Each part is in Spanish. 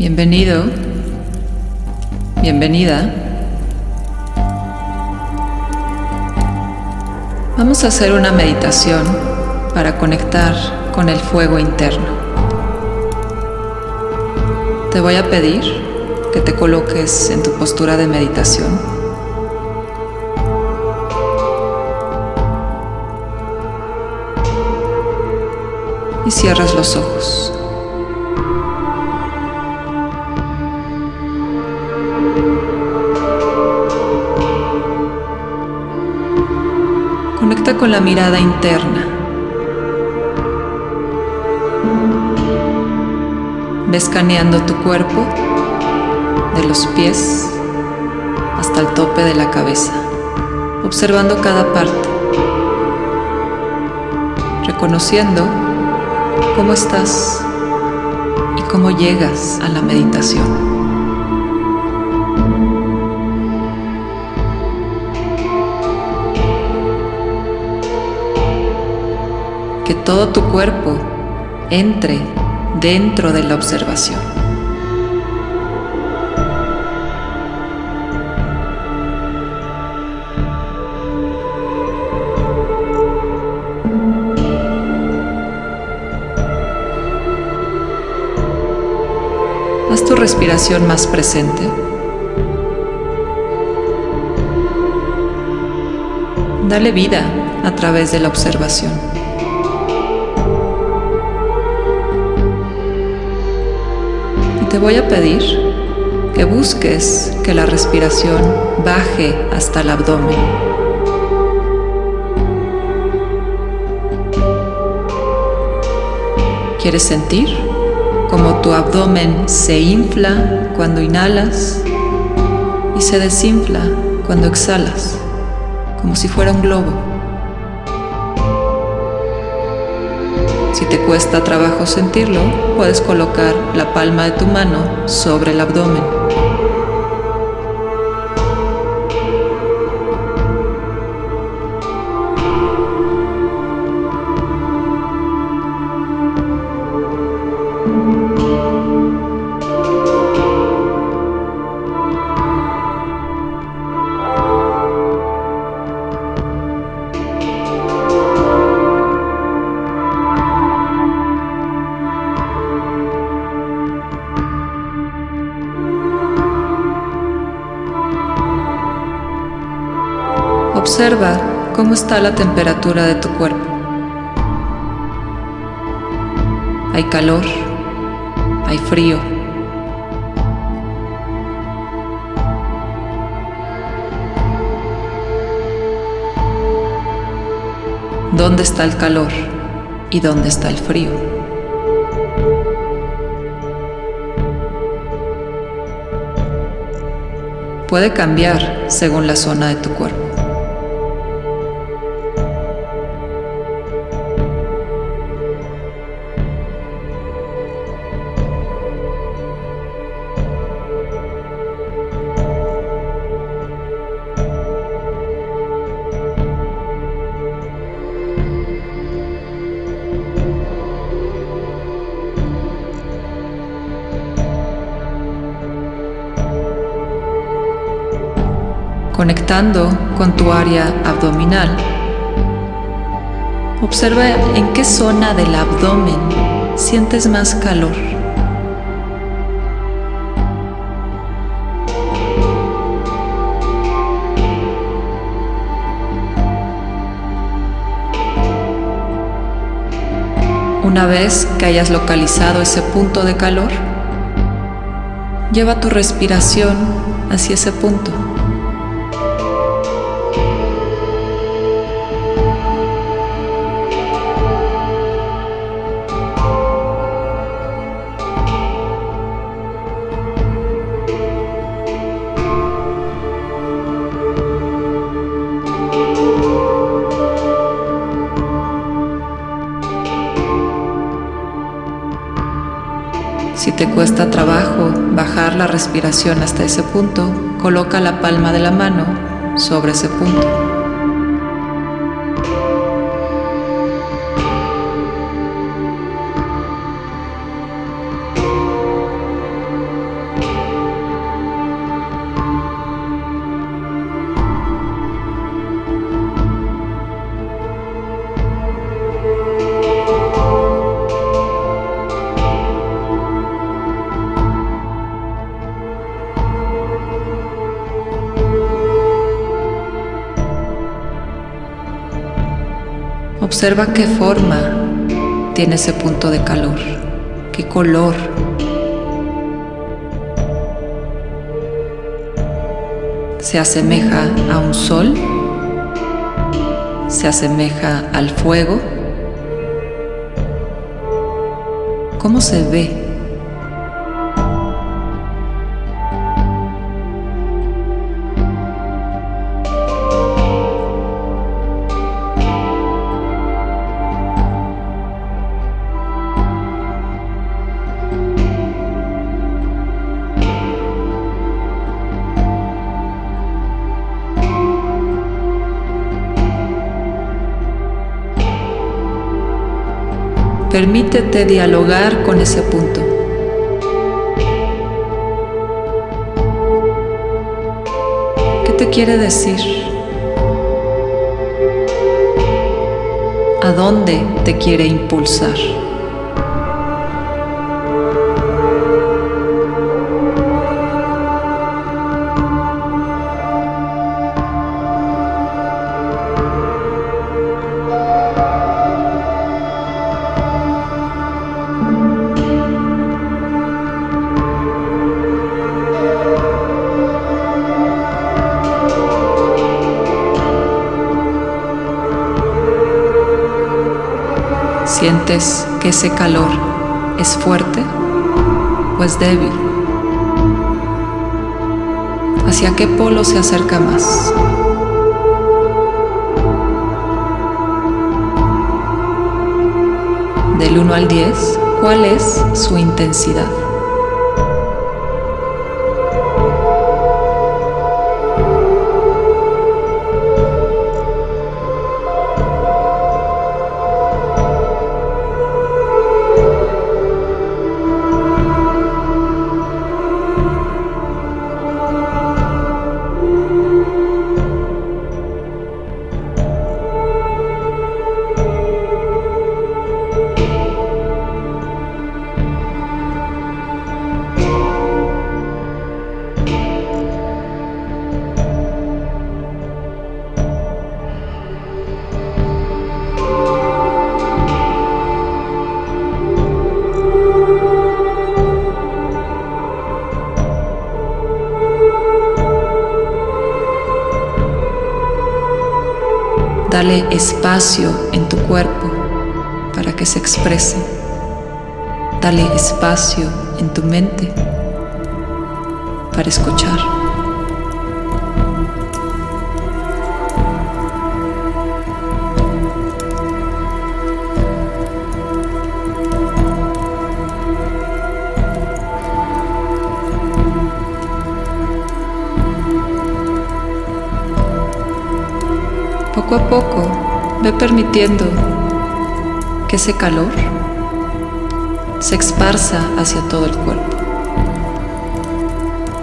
Bienvenido, bienvenida. Vamos a hacer una meditación para conectar con el fuego interno. Te voy a pedir que te coloques en tu postura de meditación. Y cierras los ojos. Con la mirada interna. Ve escaneando tu cuerpo de los pies hasta el tope de la cabeza, observando cada parte, reconociendo cómo estás y cómo llegas a la meditación. Todo tu cuerpo entre dentro de la observación. Haz tu respiración más presente. Dale vida a través de la observación. Te voy a pedir que busques que la respiración baje hasta el abdomen. ¿Quieres sentir como tu abdomen se infla cuando inhalas y se desinfla cuando exhalas, como si fuera un globo? Si te cuesta trabajo sentirlo, puedes colocar la palma de tu mano sobre el abdomen. Observa cómo está la temperatura de tu cuerpo. Hay calor, hay frío. ¿Dónde está el calor y dónde está el frío? Puede cambiar según la zona de tu cuerpo. Conectando con tu área abdominal. Observa en qué zona del abdomen sientes más calor. Una vez que hayas localizado ese punto de calor, lleva tu respiración hacia ese punto. Si te cuesta trabajo bajar la respiración hasta ese punto, coloca la palma de la mano sobre ese punto. Observa qué forma tiene ese punto de calor, qué color. Se asemeja a un sol, se asemeja al fuego. ¿Cómo se ve Permítete dialogar con ese punto. ¿Qué te quiere decir? ¿A dónde te quiere impulsar? ¿Sientes que ese calor es fuerte o es débil? ¿Hacia qué polo se acerca más? Del 1 al 10, ¿cuál es su intensidad? Dale espacio en tu cuerpo para que se exprese. Dale espacio en tu mente para escuchar. Poco a poco ve permitiendo que ese calor se esparza hacia todo el cuerpo.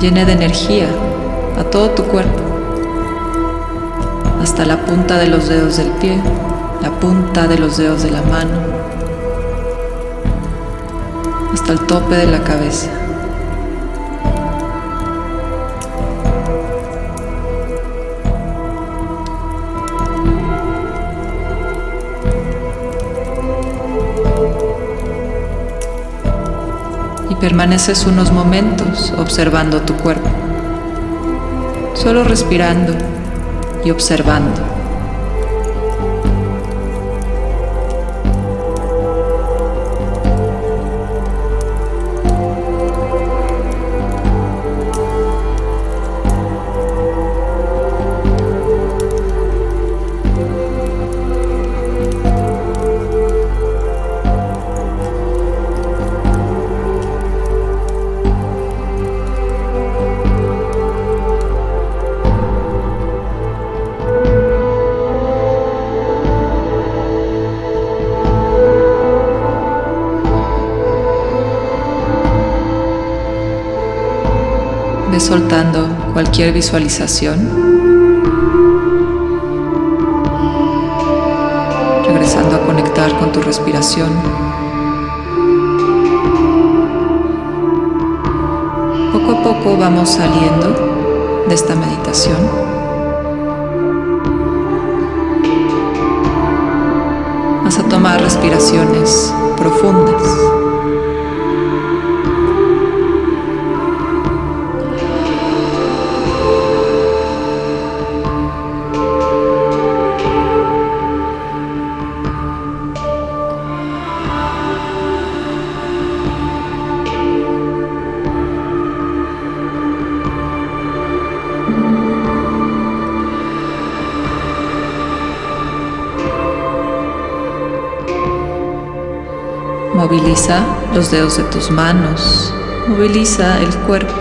Llene de energía a todo tu cuerpo, hasta la punta de los dedos del pie, la punta de los dedos de la mano, hasta el tope de la cabeza. Permaneces unos momentos observando tu cuerpo, solo respirando y observando. Soltando cualquier visualización. Regresando a conectar con tu respiración. Poco a poco vamos saliendo de esta meditación. Vas a tomar respiraciones profundas. Moviliza los dedos de tus manos, moviliza el cuerpo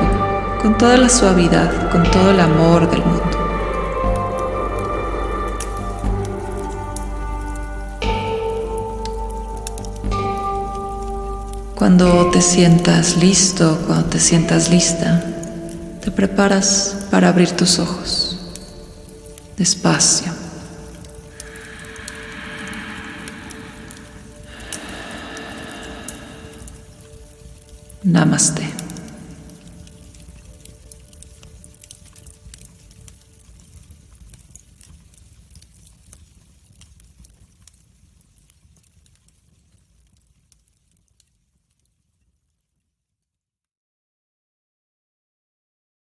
con toda la suavidad, con todo el amor del mundo. Cuando te sientas listo, cuando te sientas lista, te preparas para abrir tus ojos, despacio. Namaste.